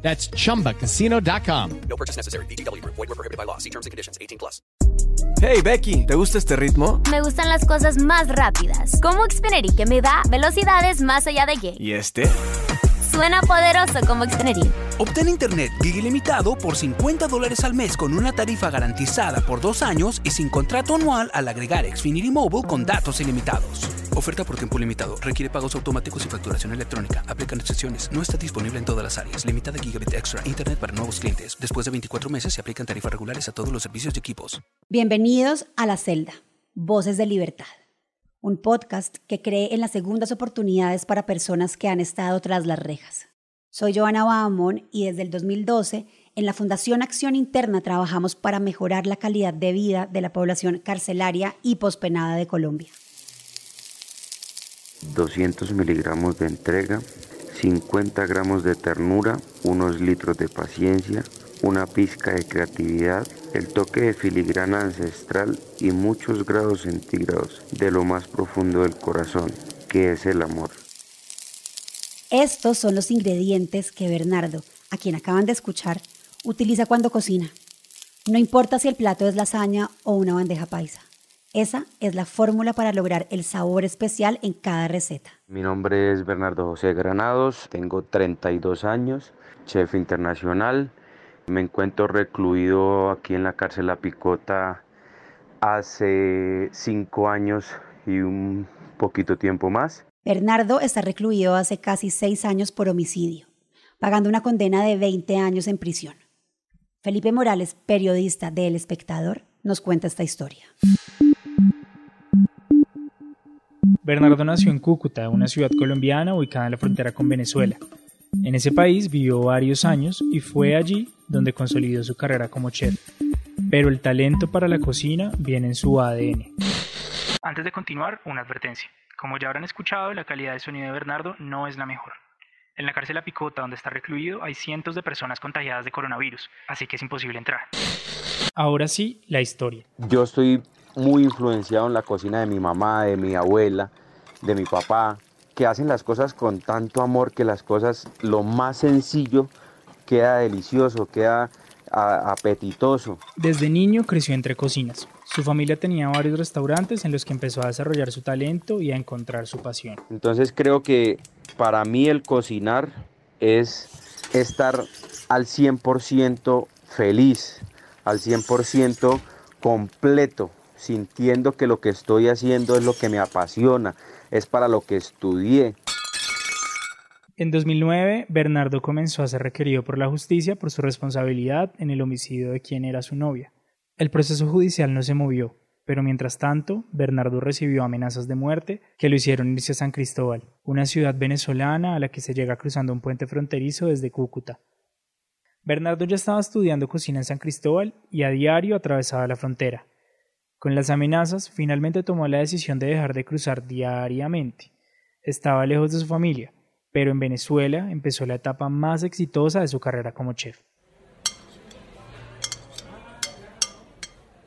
That's chumbacasino.com. No purchase necessary. BGW. Void were prohibited by law. See terms and conditions. 18 plus. Hey Becky, ¿te gusta este ritmo? Me gustan las cosas más rápidas, como Xfinity que me da velocidades más allá de gay. ¿Y este? Suena poderoso como Xfinity. Obtén internet gig ilimitado por 50 dólares al mes con una tarifa garantizada por dos años y sin contrato anual al agregar Xfinity Mobile con datos ilimitados. Oferta por tiempo limitado. Requiere pagos automáticos y facturación electrónica. Aplican excepciones. No está disponible en todas las áreas. Limitada Gigabit Extra. Internet para nuevos clientes. Después de 24 meses se aplican tarifas regulares a todos los servicios y equipos. Bienvenidos a La Celda, Voces de Libertad, un podcast que cree en las segundas oportunidades para personas que han estado tras las rejas. Soy Joana Bahamón y desde el 2012 en la Fundación Acción Interna trabajamos para mejorar la calidad de vida de la población carcelaria y pospenada de Colombia. 200 miligramos de entrega, 50 gramos de ternura, unos litros de paciencia, una pizca de creatividad, el toque de filigrana ancestral y muchos grados centígrados de lo más profundo del corazón, que es el amor. Estos son los ingredientes que Bernardo, a quien acaban de escuchar, utiliza cuando cocina. No importa si el plato es lasaña o una bandeja paisa. Esa es la fórmula para lograr el sabor especial en cada receta. Mi nombre es Bernardo José Granados, tengo 32 años, chef internacional. Me encuentro recluido aquí en la cárcel La Picota hace 5 años y un poquito tiempo más. Bernardo está recluido hace casi seis años por homicidio, pagando una condena de 20 años en prisión. Felipe Morales, periodista de El Espectador, nos cuenta esta historia. Bernardo nació en Cúcuta, una ciudad colombiana ubicada en la frontera con Venezuela. En ese país vivió varios años y fue allí donde consolidó su carrera como chef. Pero el talento para la cocina viene en su ADN. Antes de continuar, una advertencia. Como ya habrán escuchado, la calidad de sonido de Bernardo no es la mejor. En la cárcel La Picota, donde está recluido, hay cientos de personas contagiadas de coronavirus, así que es imposible entrar. Ahora sí, la historia. Yo estoy muy influenciado en la cocina de mi mamá, de mi abuela, de mi papá, que hacen las cosas con tanto amor que las cosas, lo más sencillo, queda delicioso, queda a- apetitoso. Desde niño creció entre cocinas. Su familia tenía varios restaurantes en los que empezó a desarrollar su talento y a encontrar su pasión. Entonces creo que para mí el cocinar es estar al 100% feliz, al 100% completo, sintiendo que lo que estoy haciendo es lo que me apasiona, es para lo que estudié. En 2009, Bernardo comenzó a ser requerido por la justicia por su responsabilidad en el homicidio de quien era su novia. El proceso judicial no se movió, pero mientras tanto, Bernardo recibió amenazas de muerte que lo hicieron irse a San Cristóbal, una ciudad venezolana a la que se llega cruzando un puente fronterizo desde Cúcuta. Bernardo ya estaba estudiando cocina en San Cristóbal y a diario atravesaba la frontera. Con las amenazas, finalmente tomó la decisión de dejar de cruzar diariamente. Estaba lejos de su familia, pero en Venezuela empezó la etapa más exitosa de su carrera como chef.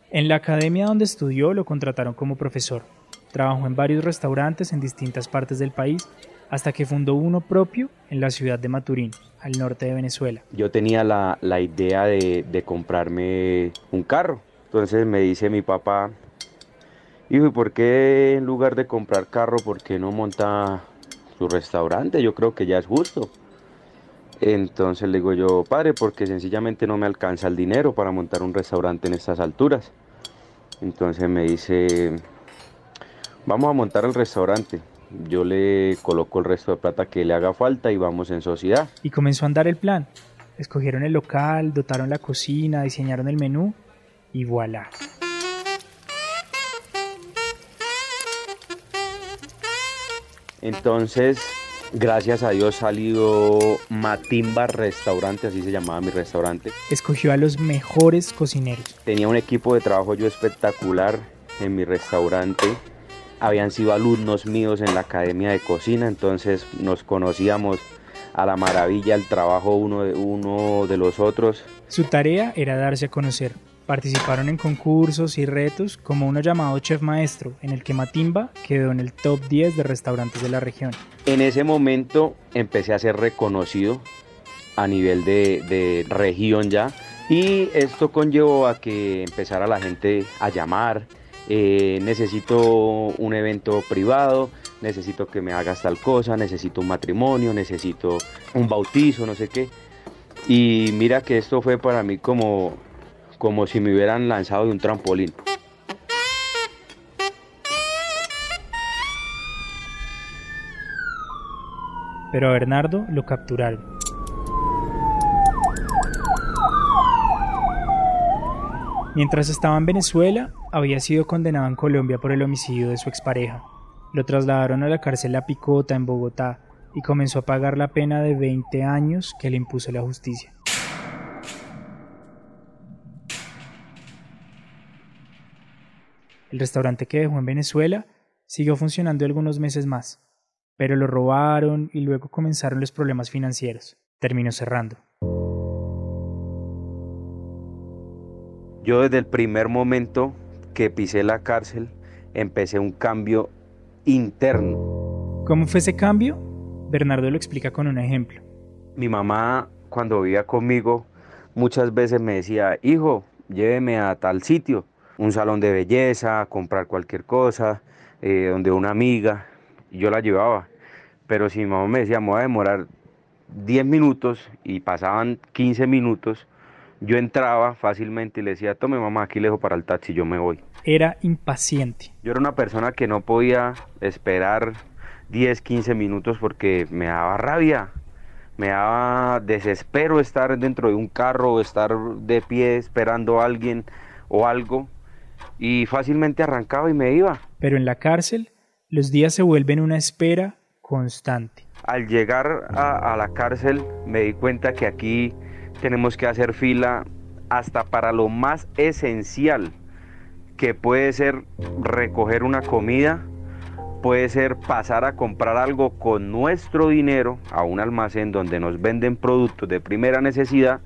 En la academia donde estudió lo contrataron como profesor. Trabajó en varios restaurantes en distintas partes del país hasta que fundó uno propio en la ciudad de Maturín, al norte de Venezuela. Yo tenía la, idea de, de comprarme un carro. Entonces me dice mi papá, hijo, ¿y por qué en lugar de comprar carro, por qué no monta su restaurante? Yo creo que ya es justo. Entonces le digo yo, padre, porque sencillamente no me alcanza el dinero para montar un restaurante en estas alturas. Entonces me dice, vamos a montar el restaurante. Yo le coloco el resto de plata que le haga falta y vamos en sociedad. Y comenzó a andar el plan. Escogieron el local, dotaron la cocina, diseñaron el menú y voilà. Entonces Gracias a Dios salió Matimba Restaurante, así se llamaba mi restaurante. Escogió a los mejores cocineros. Tenía un equipo de trabajo yo espectacular en mi restaurante. Habían sido alumnos míos en la academia de cocina, entonces nos conocíamos a la maravilla el trabajo uno de, uno de los otros. Su tarea era darse a conocer. Participaron en concursos y retos como uno llamado Chef Maestro, en el que Matimba quedó en el top 10 de restaurantes de la región. En ese momento empecé a ser reconocido a nivel de, de región ya y esto conllevó a que empezara la gente a llamar, eh, necesito un evento privado, necesito que me hagas tal cosa, necesito un matrimonio, necesito un bautizo, no sé qué. Y mira que esto fue para mí como, como si me hubieran lanzado de un trampolín. Pero a Bernardo lo capturaron. Mientras estaba en Venezuela, había sido condenado en Colombia por el homicidio de su expareja. Lo trasladaron a la cárcel La Picota en Bogotá y comenzó a pagar la pena de 20 años que le impuso la justicia. El restaurante que dejó en Venezuela siguió funcionando algunos meses más, pero lo robaron y luego comenzaron los problemas financieros. Terminó cerrando. Yo desde el primer momento que pisé la cárcel empecé un cambio interno. ¿Cómo fue ese cambio? Bernardo lo explica con un ejemplo. Mi mamá cuando vivía conmigo muchas veces me decía, hijo, lléveme a tal sitio, un salón de belleza, comprar cualquier cosa, eh, donde una amiga, y yo la llevaba. Pero si mi mamá me decía, me voy a demorar 10 minutos y pasaban 15 minutos, yo entraba fácilmente y le decía, tome mamá, aquí lejos para el taxi, yo me voy. Era impaciente. Yo era una persona que no podía esperar 10, 15 minutos porque me daba rabia, me daba desespero estar dentro de un carro o estar de pie esperando a alguien o algo y fácilmente arrancaba y me iba. Pero en la cárcel los días se vuelven una espera constante. Al llegar a, a la cárcel me di cuenta que aquí tenemos que hacer fila hasta para lo más esencial, que puede ser recoger una comida, puede ser pasar a comprar algo con nuestro dinero a un almacén donde nos venden productos de primera necesidad,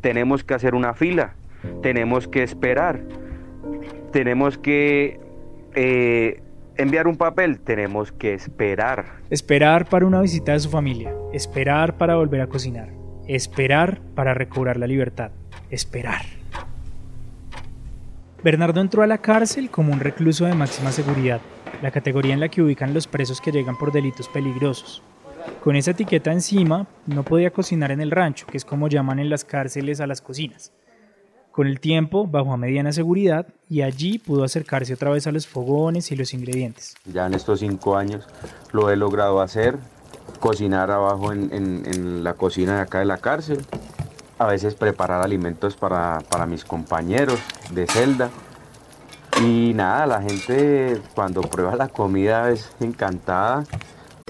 tenemos que hacer una fila, tenemos que esperar, tenemos que eh, enviar un papel, tenemos que esperar. Esperar para una visita de su familia, esperar para volver a cocinar. Esperar para recobrar la libertad. Esperar. Bernardo entró a la cárcel como un recluso de máxima seguridad, la categoría en la que ubican los presos que llegan por delitos peligrosos. Con esa etiqueta encima, no podía cocinar en el rancho, que es como llaman en las cárceles a las cocinas. Con el tiempo, bajó a mediana seguridad y allí pudo acercarse otra vez a los fogones y los ingredientes. Ya en estos cinco años lo he logrado hacer, cocinar abajo en, la cocina de acá de la cárcel, a veces preparar alimentos para, para, mis compañeros de celda. Y nada, la gente cuando prueba la comida es encantada.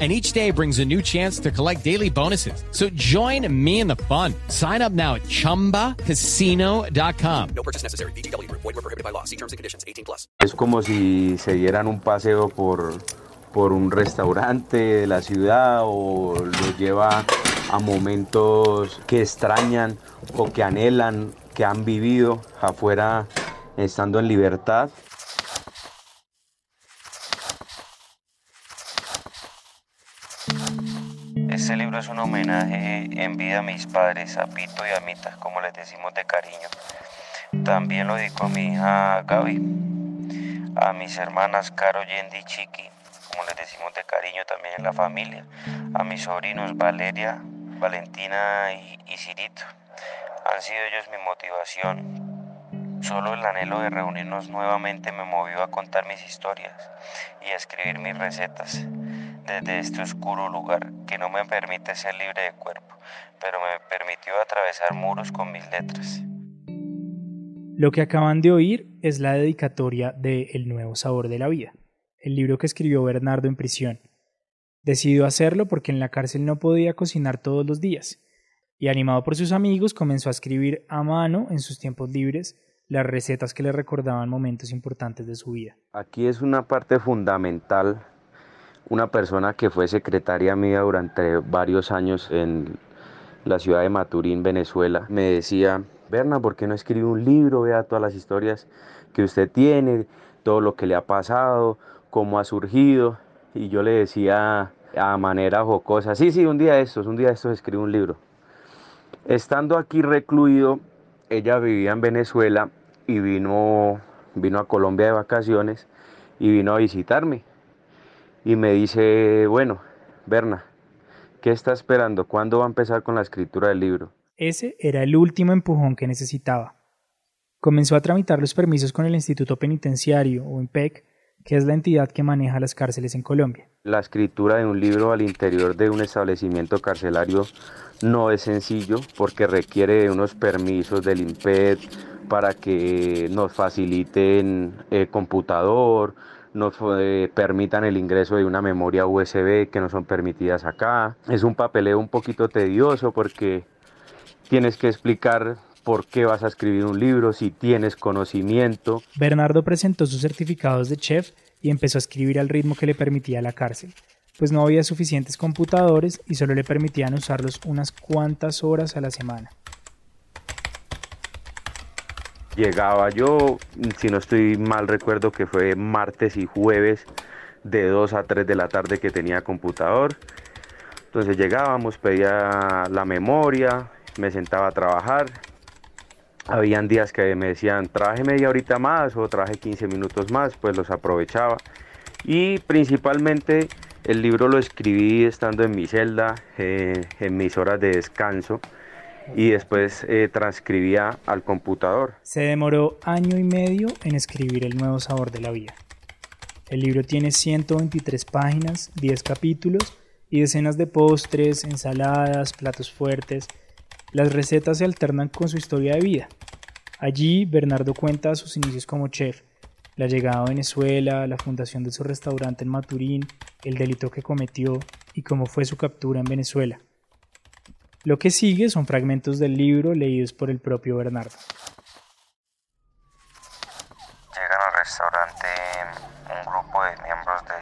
And each day brings a new chance to collect daily bonuses. So join me in the fun. Sign up now at chumbacasino.com. No purchase necessary. BGW. Void were prohibited by law. See terms and conditions. 18 plus. Es como si se dieran un paseo por, por un restaurante de la ciudad o los lleva a momentos que extrañan o que anhelan, que han vivido afuera estando en libertad. Este libro es un homenaje en vida a mis padres, a Pito y a Mita, como les decimos de cariño. También lo dedico a mi hija Gaby, a mis hermanas Caro, Yendi y Chiqui, como les decimos de cariño también en la familia, a mis sobrinos Valeria, Valentina y, y Cirito. Han sido ellos mi motivación Solo el anhelo de reunirnos nuevamente me movió a contar mis historias y a escribir mis recetas desde este oscuro lugar que no me permite ser libre de cuerpo, pero me permitió atravesar muros con mis letras. Lo que acaban de oír es la dedicatoria de El nuevo sabor de la vida, el libro que escribió Bernardo en prisión. Decidió hacerlo porque en la cárcel no podía cocinar todos los días, y animado por sus amigos comenzó a escribir a mano en sus tiempos libres las recetas que le recordaban momentos importantes de su vida. Aquí es una parte fundamental, una persona que fue secretaria mía durante varios años en la ciudad de Maturín, Venezuela, me decía, Berna, ¿por qué no escribe un libro? Vea todas las historias que usted tiene, todo lo que le ha pasado, cómo ha surgido. Y yo le decía a manera jocosa, sí, sí, un día de estos, un día de estos escribo un libro. Estando aquí recluido, ella vivía en Venezuela y vino, vino a Colombia de vacaciones y vino a visitarme. Y me dice, bueno, Berna, ¿qué está esperando? ¿Cuándo va a empezar con la escritura del libro? Ese era el último empujón que necesitaba. Comenzó a tramitar los permisos con el Instituto Penitenciario, o IMPEC, que es la entidad que maneja las cárceles en Colombia. La escritura de un libro al interior de un establecimiento carcelario no es sencillo porque requiere de unos permisos del IMPEC para que nos faciliten el eh, computador, nos eh, permitan el ingreso de una memoria USB que no son permitidas acá. Es un papeleo un poquito tedioso porque tienes que explicar por qué vas a escribir un libro, si tienes conocimiento. Bernardo presentó sus certificados de chef y empezó a escribir al ritmo que le permitía la cárcel, pues no había suficientes computadores y solo le permitían usarlos unas cuantas horas a la semana. Llegaba yo, si no estoy mal recuerdo que fue martes y jueves de 2 a 3 de la tarde que tenía computador. Entonces llegábamos, pedía la memoria, me sentaba a trabajar. Habían días que me decían, trabaje media horita más o trabaje 15 minutos más, pues los aprovechaba. Y principalmente el libro lo escribí estando en mi celda, eh, en mis horas de descanso y después eh, transcribía al computador. Se demoró año y medio en escribir El nuevo sabor de la vida. El libro tiene 123 páginas, 10 capítulos y decenas de postres, ensaladas, platos fuertes. Las recetas se alternan con su historia de vida. Allí Bernardo cuenta sus inicios como chef, la llegada a Venezuela, la fundación de su restaurante en Maturín, el delito que cometió y cómo fue su captura en Venezuela. Lo que sigue son fragmentos del libro leídos por el propio Bernardo. Llegan al restaurante un grupo de miembros de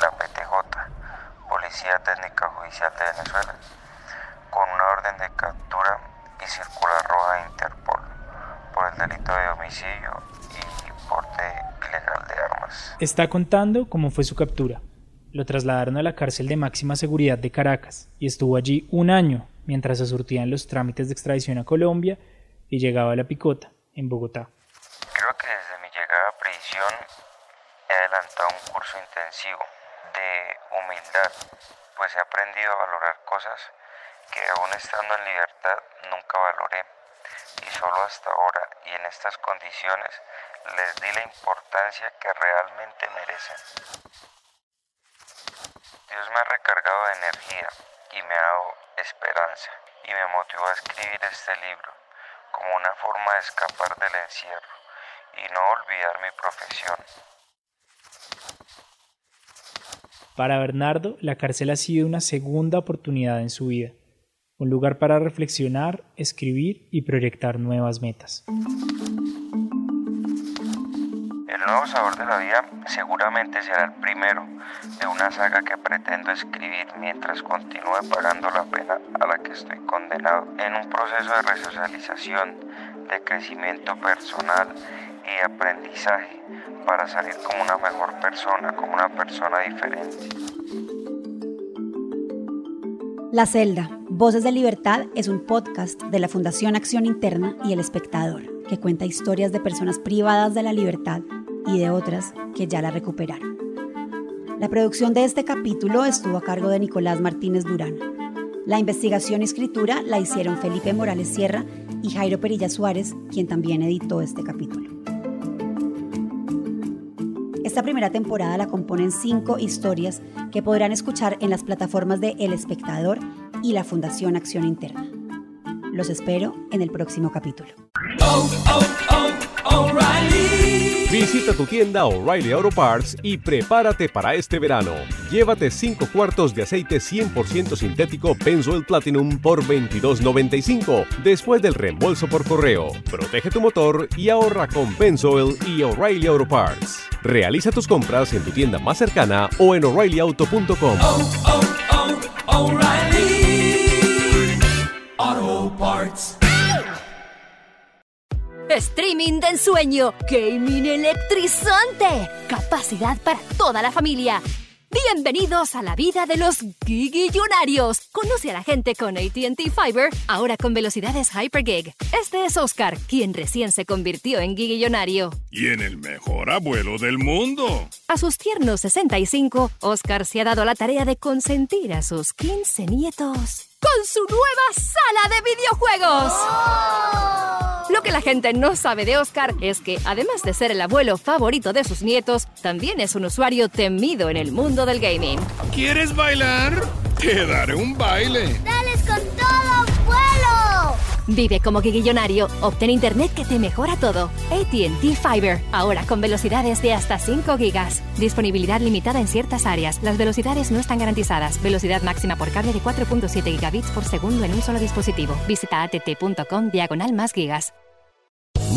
la PTJ, Policía Técnica Judicial de Venezuela, con una orden de captura y circular roja de Interpol por el delito de homicidio y porte ilegal de armas. Está contando cómo fue su captura. Lo trasladaron a la cárcel de máxima seguridad de Caracas y estuvo allí un año mientras se surtían los trámites de extradición a Colombia y llegaba a La Picota, en Bogotá. Creo que desde mi llegada a prisión he adelantado un curso intensivo de humildad, pues he aprendido a valorar cosas que aún estando en libertad nunca valoré y solo hasta ahora y en estas condiciones les di la importancia que realmente merecen. Dios me ha recargado de energía y me ha dado esperanza y me motivó a escribir este libro como una forma de escapar del encierro y no olvidar mi profesión. Para Bernardo, la cárcel ha sido una segunda oportunidad en su vida, un lugar para reflexionar, escribir y proyectar nuevas metas. El nuevo sabor de la vida seguramente será el primero de una saga que pretendo escribir mientras continúe pagando la pena a la que estoy condenado en un proceso de resocialización, de crecimiento personal y aprendizaje para salir como una mejor persona, como una persona diferente. La celda, Voces de Libertad es un podcast de la Fundación Acción Interna y El Espectador, que cuenta historias de personas privadas de la libertad y de otras que ya la recuperaron. La producción de este capítulo estuvo a cargo de Nicolás Martínez Durán. La investigación y escritura la hicieron Felipe Morales Sierra y Jairo Perilla Suárez, quien también editó este capítulo. Esta primera temporada la componen cinco historias que podrán escuchar en las plataformas de El Espectador y la Fundación Acción Interna. Los espero en el próximo capítulo. Visita tu tienda O'Reilly Auto Parts y prepárate para este verano. Llévate 5 cuartos de aceite 100% sintético Benzoyl Platinum por $22.95 después del reembolso por correo. Protege tu motor y ahorra con Benzoyl y O'Reilly Auto Parts. Realiza tus compras en tu tienda más cercana o en o'ReillyAuto.com. Streaming de ensueño, gaming electrizante, capacidad para toda la familia. Bienvenidos a la vida de los gigillonarios. Conoce a la gente con ATT Fiber, ahora con velocidades Hypergig. Este es Oscar, quien recién se convirtió en gigillonario. Y en el mejor abuelo del mundo. A sus tiernos 65, Oscar se ha dado la tarea de consentir a sus 15 nietos con su nueva sala de videojuegos. Lo que la gente no sabe de Oscar es que, además de ser el abuelo favorito de sus nietos, también es un usuario temido en el mundo del gaming. ¿Quieres bailar? Te daré un baile. Vive como guiguillonario. Obtén internet que te mejora todo. ATT Fiber. Ahora con velocidades de hasta 5 gigas. Disponibilidad limitada en ciertas áreas. Las velocidades no están garantizadas. Velocidad máxima por cable de 4.7 gigabits por segundo en un solo dispositivo. Visita att.com diagonal más gigas.